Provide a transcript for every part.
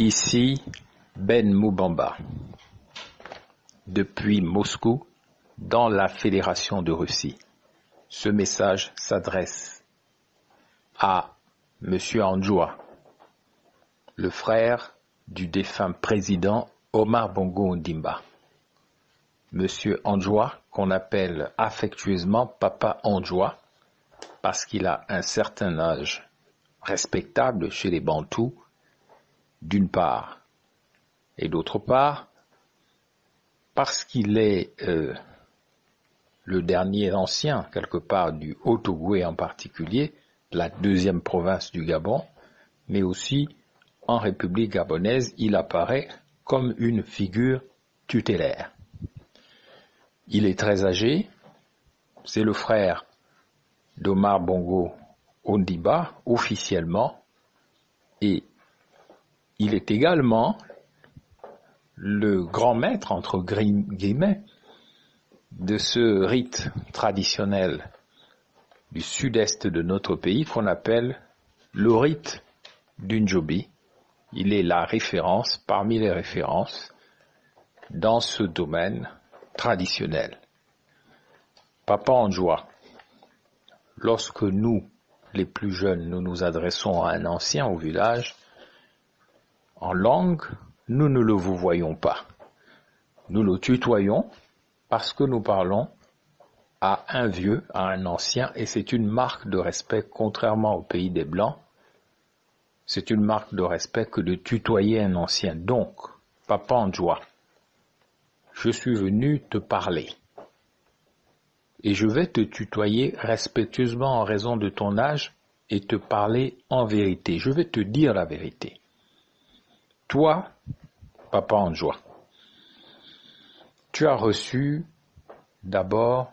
Ici Ben Moubamba, depuis Moscou, dans la Fédération de Russie. Ce message s'adresse à Monsieur Anjoua, le frère du défunt président Omar Bongo Ondimba. Monsieur Anjoua, qu'on appelle affectueusement Papa Anjoua, parce qu'il a un certain âge respectable chez les Bantous, d'une part, et d'autre part, parce qu'il est euh, le dernier ancien, quelque part, du Haut-Ogooué en particulier, la deuxième province du Gabon, mais aussi en République gabonaise, il apparaît comme une figure tutélaire. Il est très âgé, c'est le frère d'Omar Bongo Ondiba officiellement, et il est également le grand maître, entre guillemets, de ce rite traditionnel du sud-est de notre pays qu'on appelle le rite d'Unjobi. Il est la référence parmi les références dans ce domaine traditionnel. Papa en. Lorsque nous, les plus jeunes, nous nous adressons à un ancien au village, en langue, nous ne le vous voyons pas. Nous le tutoyons parce que nous parlons à un vieux, à un ancien, et c'est une marque de respect, contrairement au pays des Blancs, c'est une marque de respect que de tutoyer un ancien. Donc, papa en joie, je suis venu te parler. Et je vais te tutoyer respectueusement en raison de ton âge et te parler en vérité. Je vais te dire la vérité. Toi, papa en joie, tu as reçu d'abord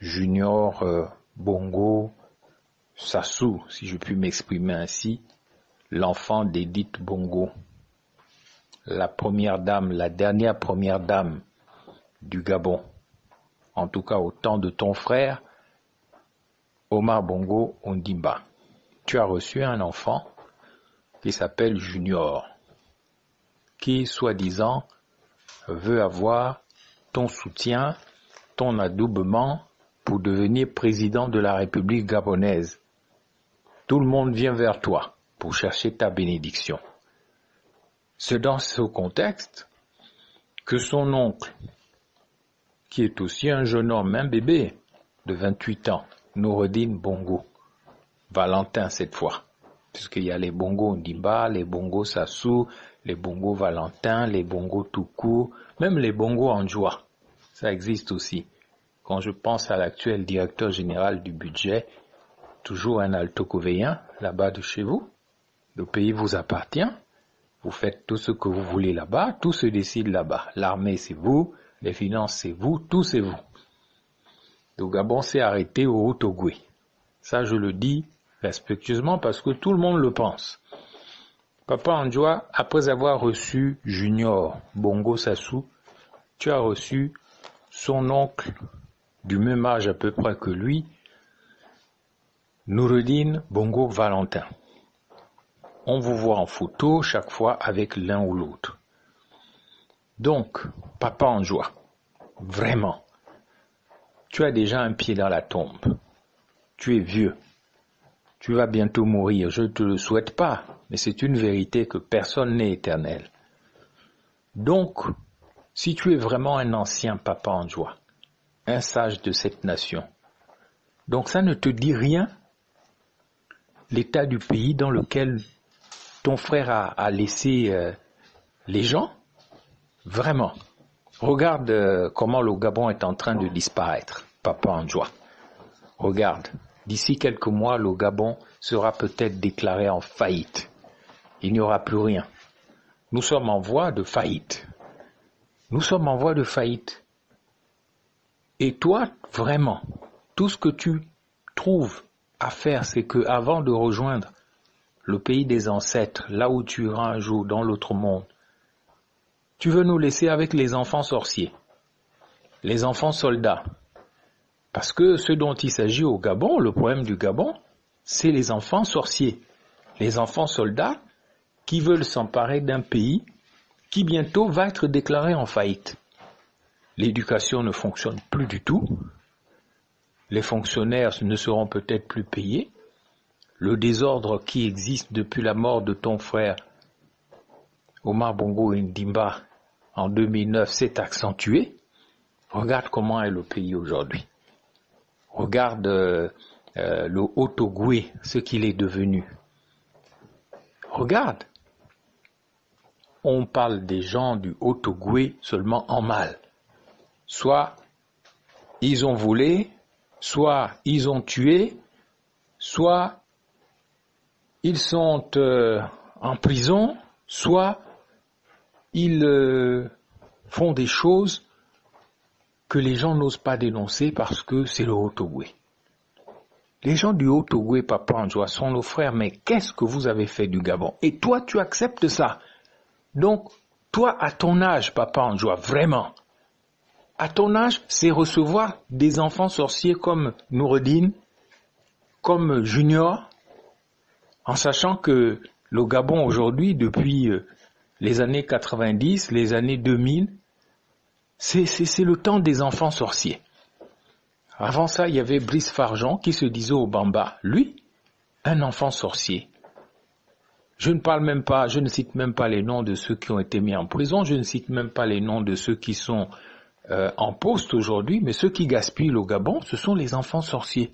Junior euh, Bongo Sassou, si je puis m'exprimer ainsi, l'enfant d'Edith Bongo, la première dame, la dernière première dame du Gabon, en tout cas au temps de ton frère, Omar Bongo Ondimba. Tu as reçu un enfant qui s'appelle Junior qui, soi-disant, veut avoir ton soutien, ton adoubement pour devenir président de la République gabonaise. Tout le monde vient vers toi pour chercher ta bénédiction. C'est dans ce contexte que son oncle, qui est aussi un jeune homme, un bébé de 28 ans, Noureddin Bongo, Valentin cette fois, puisqu'il y a les Bongo Ndimba, les Bongo Sassou, les bongos Valentin, les bongos tout court, même les bongos en joie. Ça existe aussi. Quand je pense à l'actuel directeur général du budget, toujours un altocovéen, là-bas de chez vous, le pays vous appartient, vous faites tout ce que vous voulez là-bas, tout se décide là-bas. L'armée c'est vous, les finances c'est vous, tout c'est vous. Le Gabon s'est arrêté au haut Ça je le dis respectueusement parce que tout le monde le pense. Papa Andjoa, après avoir reçu Junior Bongo Sassou, tu as reçu son oncle du même âge à peu près que lui, Noureddin Bongo Valentin. On vous voit en photo chaque fois avec l'un ou l'autre. Donc, papa en vraiment, tu as déjà un pied dans la tombe. Tu es vieux. Tu vas bientôt mourir. Je ne te le souhaite pas, mais c'est une vérité que personne n'est éternel. Donc, si tu es vraiment un ancien papa en joie, un sage de cette nation, donc ça ne te dit rien l'état du pays dans lequel ton frère a, laissé euh, les gens? Vraiment. Regarde euh, comment le Gabon est en train de disparaître, papa en joie. Regarde, d'ici quelques mois, le Gabon sera peut-être déclaré en faillite il n'y aura plus rien. Nous sommes en voie de faillite. Nous sommes en voie de faillite. Et toi, vraiment, tout ce que tu trouves à faire, c'est que avant de rejoindre le pays des ancêtres, là où tu iras un jour dans l'autre monde, tu veux nous laisser avec les enfants sorciers, les enfants soldats. Parce que ce dont il s'agit au Gabon, le problème du Gabon, c'est les enfants sorciers. Les enfants soldats, qui veulent s'emparer d'un pays qui bientôt va être déclaré en faillite. L'éducation ne fonctionne plus du tout. Les fonctionnaires ne seront peut-être plus payés. Le désordre qui existe depuis la mort de ton frère Omar Bongo Ndimba en 2009 s'est accentué. Regarde comment est le pays aujourd'hui. Regarde euh, euh, le Haut-Ogoué, ce qu'il est devenu. Regarde. On parle des gens du Haut-Ogoué seulement en mal. Soit ils ont volé, soit ils ont tué, soit ils sont euh, en prison, soit ils euh, font des choses que les gens n'osent pas dénoncer parce que c'est le Haut-Ogoué. Les gens du Haut-Ogoué, Papa joie sont nos frères, mais qu'est-ce que vous avez fait du Gabon? Et toi, tu acceptes ça? Donc, toi, à ton âge, Papa joie vraiment, à ton âge, c'est recevoir des enfants sorciers comme Noureddin, comme Junior, en sachant que le Gabon aujourd'hui, depuis euh, les années 90, les années 2000, c'est le temps des enfants sorciers. Avant ça, il y avait Brice Fargeon qui se disait au Bamba, lui, un enfant sorcier. Je ne parle même pas, je ne cite même pas les noms de ceux qui ont été mis en prison, je ne cite même pas les noms de ceux qui sont euh, en poste aujourd'hui, mais ceux qui gaspillent le Gabon, ce sont les enfants sorciers.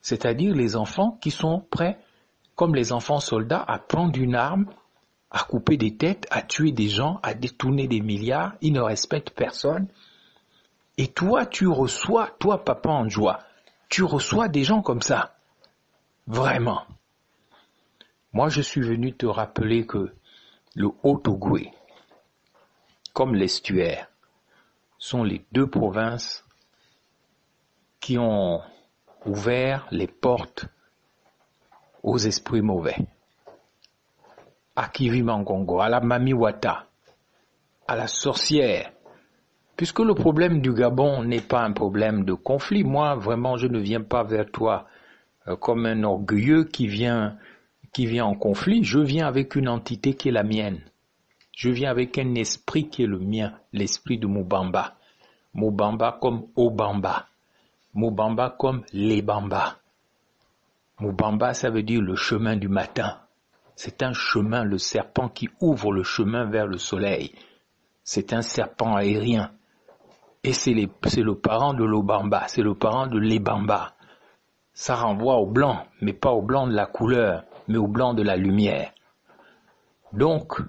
C'est-à-dire les enfants qui sont prêts, comme les enfants soldats, à prendre une arme à couper des têtes, à tuer des gens, à détourner des milliards, ils ne respectent personne. Et toi, tu reçois, toi, papa en joie, tu reçois des gens comme ça. Vraiment. Moi, je suis venu te rappeler que le Haut-Ogoué, comme l'estuaire, sont les deux provinces qui ont ouvert les portes aux esprits mauvais à Kivimangongo, à la Mamiwata, à la sorcière. Puisque le problème du Gabon n'est pas un problème de conflit, moi vraiment je ne viens pas vers toi euh, comme un orgueilleux qui vient qui vient en conflit, je viens avec une entité qui est la mienne. Je viens avec un esprit qui est le mien, l'esprit de Mubamba. Mubamba comme Obamba. Mubamba comme les Bamba. Mubamba, ça veut dire le chemin du matin. C'est un chemin, le serpent qui ouvre le chemin vers le soleil. C'est un serpent aérien. Et c'est le parent de l'Obamba, c'est le parent de l'Ebamba. Ça renvoie au blanc, mais pas au blanc de la couleur, mais au blanc de la lumière. Donc,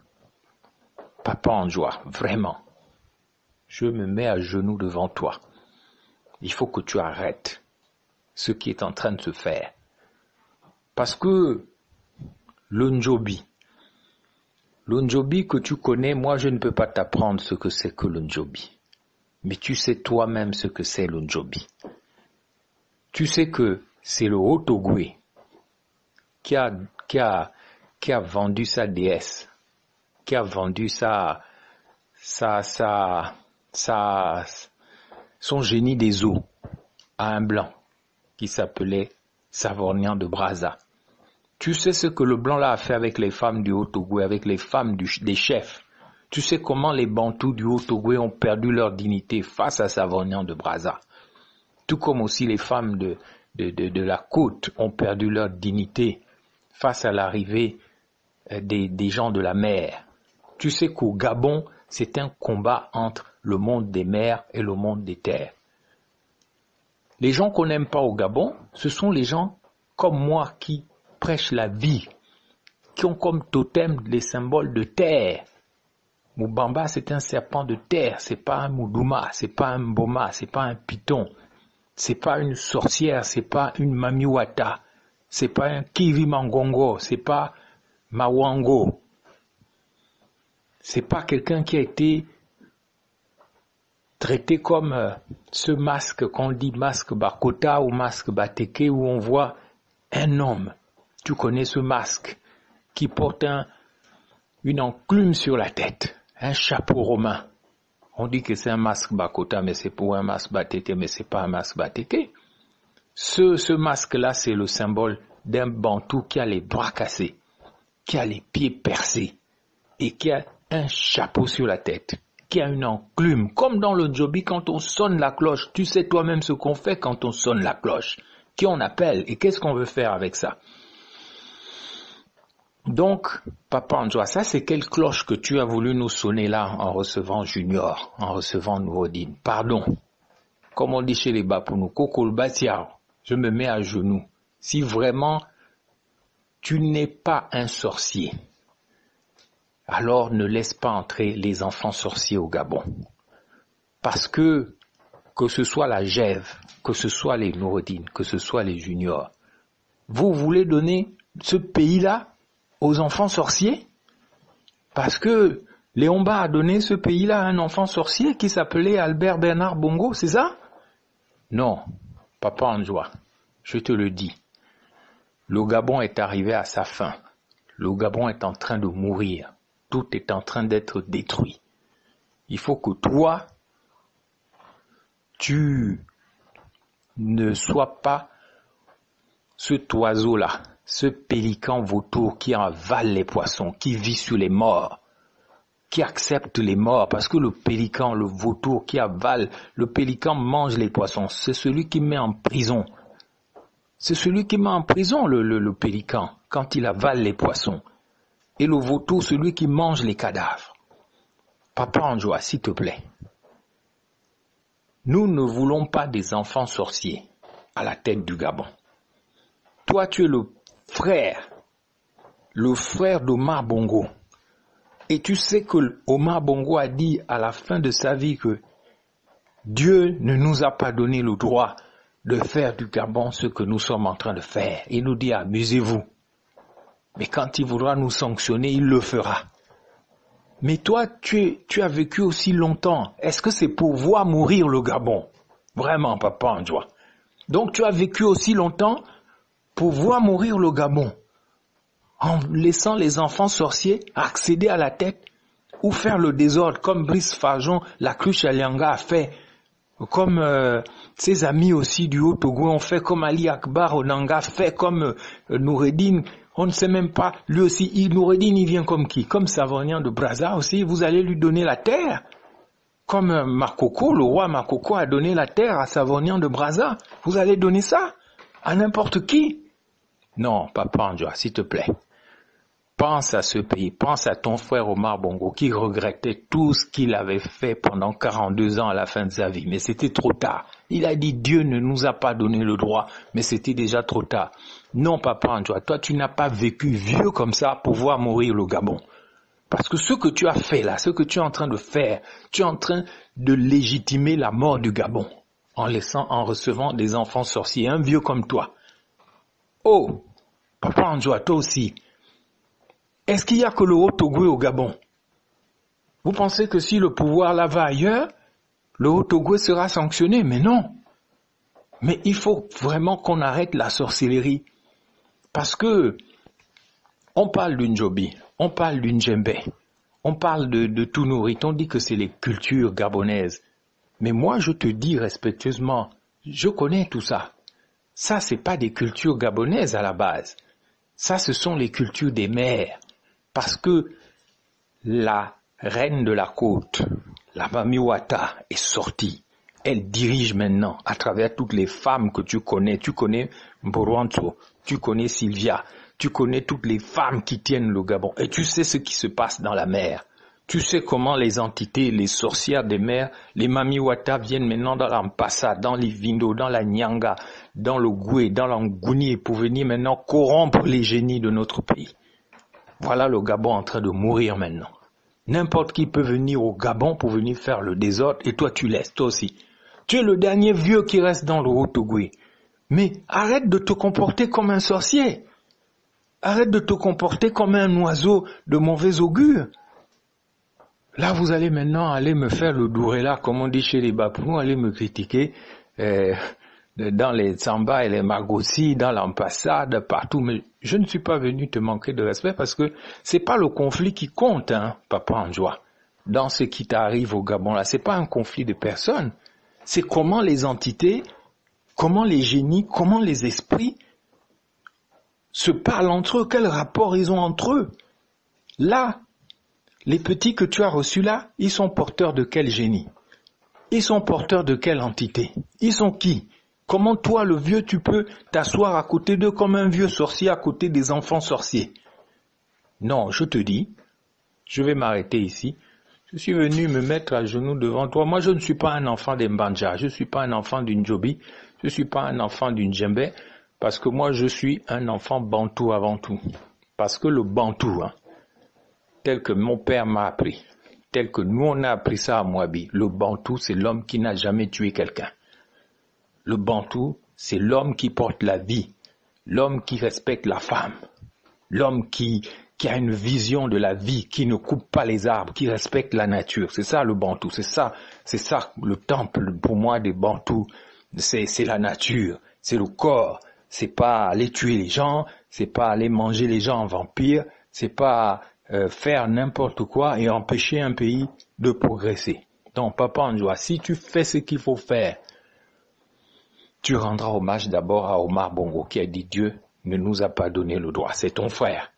papa en joie, vraiment, je me mets à genoux devant toi. Il faut que tu arrêtes ce qui est en train de se faire. Parce que L'Unjobi. L'Unjobi que tu connais, moi je ne peux pas t'apprendre ce que c'est que l'Unjobi. Mais tu sais toi-même ce que c'est l'Unjobi. Tu sais que c'est le Haut-Ogoué qui a, vendu sa déesse, qui a vendu sa, sa, sa, son génie des eaux à un blanc qui s'appelait Savornian de Brazza. Tu sais ce que le blanc là a fait avec les femmes du Haut-Togo, avec les femmes des chefs? Tu sais comment les Bantous du Haut-Togo ont perdu leur dignité face à Savonian de Brazza? Tout comme aussi les femmes de, la côte ont perdu leur dignité face à l'arrivée euh, des, gens de la mer. Tu sais qu'au Gabon, c'est un combat entre le monde des mers et le monde des terres. Les gens qu'on n'aime pas au Gabon, ce sont les gens comme moi qui prêchent la vie, qui ont comme totem les symboles de terre. Moubamba, c'est un serpent de terre, c'est pas un Moudouma, c'est pas un Boma, c'est pas un python, c'est pas une sorcière, c'est pas une Mamiwata, c'est pas un Kivi Mangongo, c'est pas Mawango. C'est pas quelqu'un qui a été traité comme euh, ce masque qu'on dit masque Bakota ou masque Bateke où on voit un homme tu connais ce masque qui porte une enclume sur la tête, un chapeau romain. On dit que c'est un masque Bakota, mais c'est pour un masque Bateke, mais c'est pas un masque Bateke. Ce, ce masque-là, c'est le symbole d'un bantou qui a les bras cassés, qui a les pieds percés et qui a un chapeau sur la tête, qui a une enclume, comme dans le jobi quand on sonne la cloche. Tu sais toi-même ce qu'on fait quand on sonne la cloche. Qui on appelle et qu'est-ce qu'on veut faire avec ça? Donc, Papa Anjoa, ça c'est quelle cloche que tu as voulu nous sonner là en recevant Junior, en recevant Nourodine Pardon. Comme on dit chez les Bapounou, Kokol je me mets à genoux. Si vraiment tu n'es pas un sorcier, alors ne laisse pas entrer les enfants sorciers au Gabon. Parce que, que ce soit la Gève, que ce soit les Nourodines, que ce soit les Juniors, vous voulez donner ce pays-là aux enfants sorciers? Parce que Léomba a donné ce pays-là à un enfant sorcier qui s'appelait Albert Bernard Bongo, c'est ça? Non, papa Anjoua, je te le dis. Le Gabon est arrivé à sa fin. Le Gabon est en train de mourir. Tout est en train d'être détruit. Il faut que toi, tu ne sois pas cet oiseau-là ce pélican vautour qui avale les poissons, qui vit sur les morts, qui accepte les morts, parce que le pélican, le vautour qui avale, le pélican mange les poissons, c'est celui qui met en prison. C'est celui qui met en prison le, le, pélican quand il avale les poissons. Et le vautour, celui qui mange les cadavres. Papa Anjoa, s'il te plaît. Nous ne voulons pas des enfants sorciers à la tête du Gabon. Toi, tu es le frère, le frère d'Omar Bongo. Et tu sais que Omar Bongo a dit à la fin de sa vie que Dieu ne nous a pas donné le droit de faire du Gabon ce que nous sommes en train de faire. Il nous dit amusez-vous. Mais quand il voudra nous sanctionner, il le fera. Mais toi, tu, as vécu aussi longtemps. Est-ce que c'est pour voir mourir le Gabon Vraiment, papa en joie. Donc tu as vécu aussi longtemps pour voir mourir le Gabon en laissant les enfants sorciers accéder à la tête ou faire le désordre comme Brice Fajon, la cruche Alianga a fait, comme euh, ses amis aussi du Haut-Togo ont fait, comme Ali Akbar Onanga fait, comme euh, Noureddin, on ne sait même pas, lui aussi, il, Noureddin il vient comme qui? Comme Savonian de Brazza aussi, vous allez lui donner la terre comme euh, Makoko, le roi Makoko a donné la terre à Savonian de Brazza. Vous allez donner ça à n'importe qui? Non, papa Andjoa, s'il te plaît. Pense à ce pays, pense à ton frère Omar Bongo qui regrettait tout ce qu'il avait fait pendant 42 ans à la fin de sa vie. Mais c'était trop tard. Il a dit Dieu ne nous a pas donné le droit, mais c'était déjà trop tard. Non, papa Andjoa, toi tu n'as pas vécu vieux comme ça pour voir mourir le Gabon. Parce que ce que tu as fait là, ce que tu es en train de faire, tu es en train de légitimer la mort du Gabon en laissant, en recevant des enfants sorciers, un vieux comme toi. Oh, Papa Anjoua, toi aussi. Est-ce qu'il n'y a que le Haut-Togo au Gabon? Vous pensez que si le pouvoir là va ailleurs, le Haut-Togo sera sanctionné? Mais non. Mais il faut vraiment qu'on arrête la sorcellerie. Parce que on parle d'une Jobi, on parle d'une Djembe, on parle de, tout nourrit, on dit que c'est les cultures gabonaises. Mais moi, je te dis respectueusement, je connais tout ça. Ça, c'est pas des cultures gabonaises à la base. Ça, ce sont les cultures des mères. Parce que la reine de la côte, la Mamiwata, est sortie. Elle dirige maintenant à travers toutes les femmes que tu connais. Tu connais Boruanto, tu connais Sylvia, tu connais toutes les femmes qui tiennent le Gabon. Et tu sais ce qui se passe dans la mer. Tu sais comment les entités, les sorcières des mers, les mamiwata viennent maintenant dans l'Ampassa, dans l'Ivindo, dans la Nyanga, dans le Goué, dans l'Angouni pour venir maintenant corrompre les génies de notre pays. Voilà le Gabon en train de mourir maintenant. N'importe qui peut venir au Gabon pour venir faire le désordre et toi tu laisses, toi aussi. Tu es le dernier vieux qui reste dans le Haut-Togoui. Mais arrête de te comporter comme un sorcier. Arrête de te comporter comme un oiseau de mauvais augure. Là, vous allez maintenant aller me faire le là, comme on dit chez les Bapous, aller me critiquer euh, dans les Samba et les Magossi, dans l'ambassade, partout. Mais je ne suis pas venu te manquer de respect parce que c'est pas le conflit qui compte, hein, papa en joie. Dans ce qui t'arrive au Gabon là, c'est pas un conflit de personnes. C'est comment les entités, comment les génies, comment les esprits se parlent entre eux, quel rapport ils ont entre eux. Là, les petits que tu as reçus là, ils sont porteurs de quel génie? Ils sont porteurs de quelle entité? Ils sont qui? Comment toi, le vieux, tu peux t'asseoir à côté d'eux comme un vieux sorcier à côté des enfants sorciers? Non, je te dis, je vais m'arrêter ici. Je suis venu me mettre à genoux devant toi. Moi, je ne suis pas un enfant d'Embanja, je ne suis pas un enfant d'une Jobi, je ne suis pas un enfant d'une Djembe, parce que moi, je suis un enfant bantou avant tout. Parce que le bantou, hein, tel que mon père m'a appris, tel que nous on a appris ça à Moabi, le bantou, c'est l'homme qui n'a jamais tué quelqu'un. Le bantou, c'est l'homme qui porte la vie, l'homme qui respecte la femme, l'homme qui, qui a une vision de la vie, qui ne coupe pas les arbres, qui respecte la nature. C'est ça le Bantou, c'est ça, c'est ça le temple pour moi des Bantous. C'est, c'est la nature, c'est le corps. C'est pas aller tuer les gens, c'est pas aller manger les gens en vampire, c'est pas euh, faire n'importe quoi et empêcher un pays de progresser. Donc, Papa Anjoua, si tu fais ce qu'il faut faire, tu rendras hommage d'abord à Omar Bongo qui a dit Dieu ne nous a pas donné le droit, c'est ton frère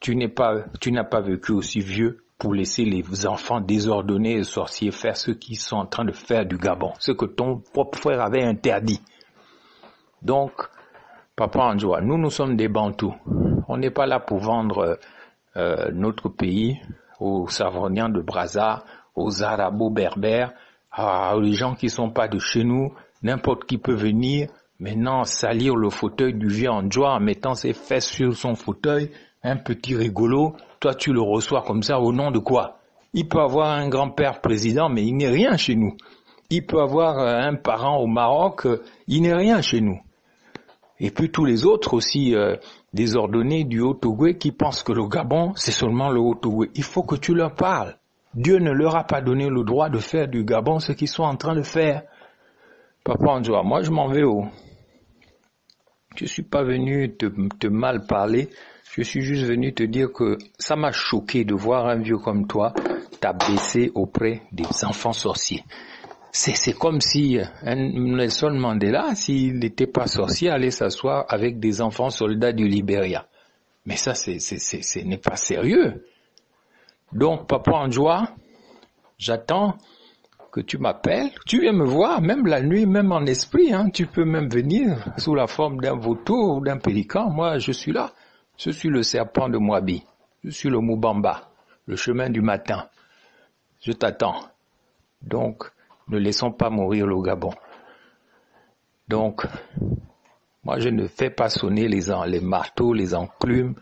tu n'es pas, n'as pas vécu aussi vieux pour laisser les enfants désordonnés et sorciers faire ce qu'ils sont en train de faire du Gabon, ce que ton propre frère avait interdit. Donc, Papa Anjoua, nous, nous sommes des Bantous. On n'est pas là pour vendre euh, notre pays aux Savoniens de Brazza, aux Arabo-Berbères, aux gens qui sont pas de chez nous. N'importe qui peut venir maintenant salir le fauteuil du vieux Anjoua en mettant ses fesses sur son fauteuil un petit rigolo, toi tu le reçois comme ça au nom de quoi? Il peut avoir un grand-père président, mais il n'est rien chez nous. Il peut avoir euh, un parent au Maroc, euh, il n'est rien chez nous. Et puis tous les autres aussi euh, désordonnés du Haut-Togo qui pensent que le Gabon, c'est seulement le Haut-Togo. Il faut que tu leur parles. Dieu ne leur a pas donné le droit de faire du Gabon ce qu'ils sont en train de faire. Papa Anjoa, moi je m'en vais où? Je suis pas venu te mal parler, je suis juste venu te dire que ça m'a choqué de voir un vieux comme toi t'abaisser auprès des enfants sorciers. C'est comme si un Nelson Mandela, s'il n'était pas sorcier, allait s'asseoir avec des enfants soldats du Libéria. Mais ça, c'est, ce n'est pas sérieux. Donc, Papa Anjoua, j'attends que tu m'appelles. Tu viens me voir, même la nuit, même en esprit. Hein. Tu peux même venir sous la forme d'un vautour ou d'un pélican. Moi, je suis là. Je suis le serpent de Moabi. Je suis le Moubamba, le chemin du matin. Je t'attends. Donc, ne laissons pas mourir le Gabon. Donc, moi, je ne fais pas sonner les, les marteaux, les enclumes,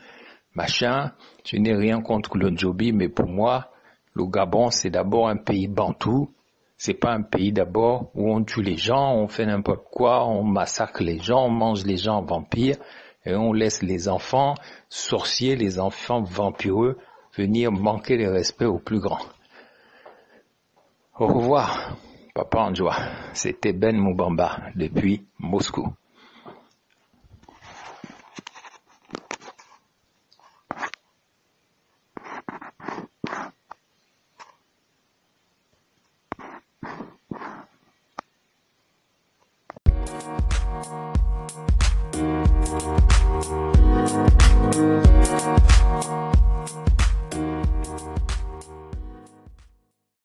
machin. Je n'ai rien contre le Djobi, mais pour moi, le Gabon, c'est d'abord un pays bantou. C'est pas un pays d'abord où on tue les gens, on fait n'importe quoi, on massacre les gens, on mange les gens vampires et on laisse les enfants sorciers, les enfants vampireux venir manquer de respect aux plus grands. Au revoir, Papa Anjoua. C'était Ben Moubamba depuis Moscou.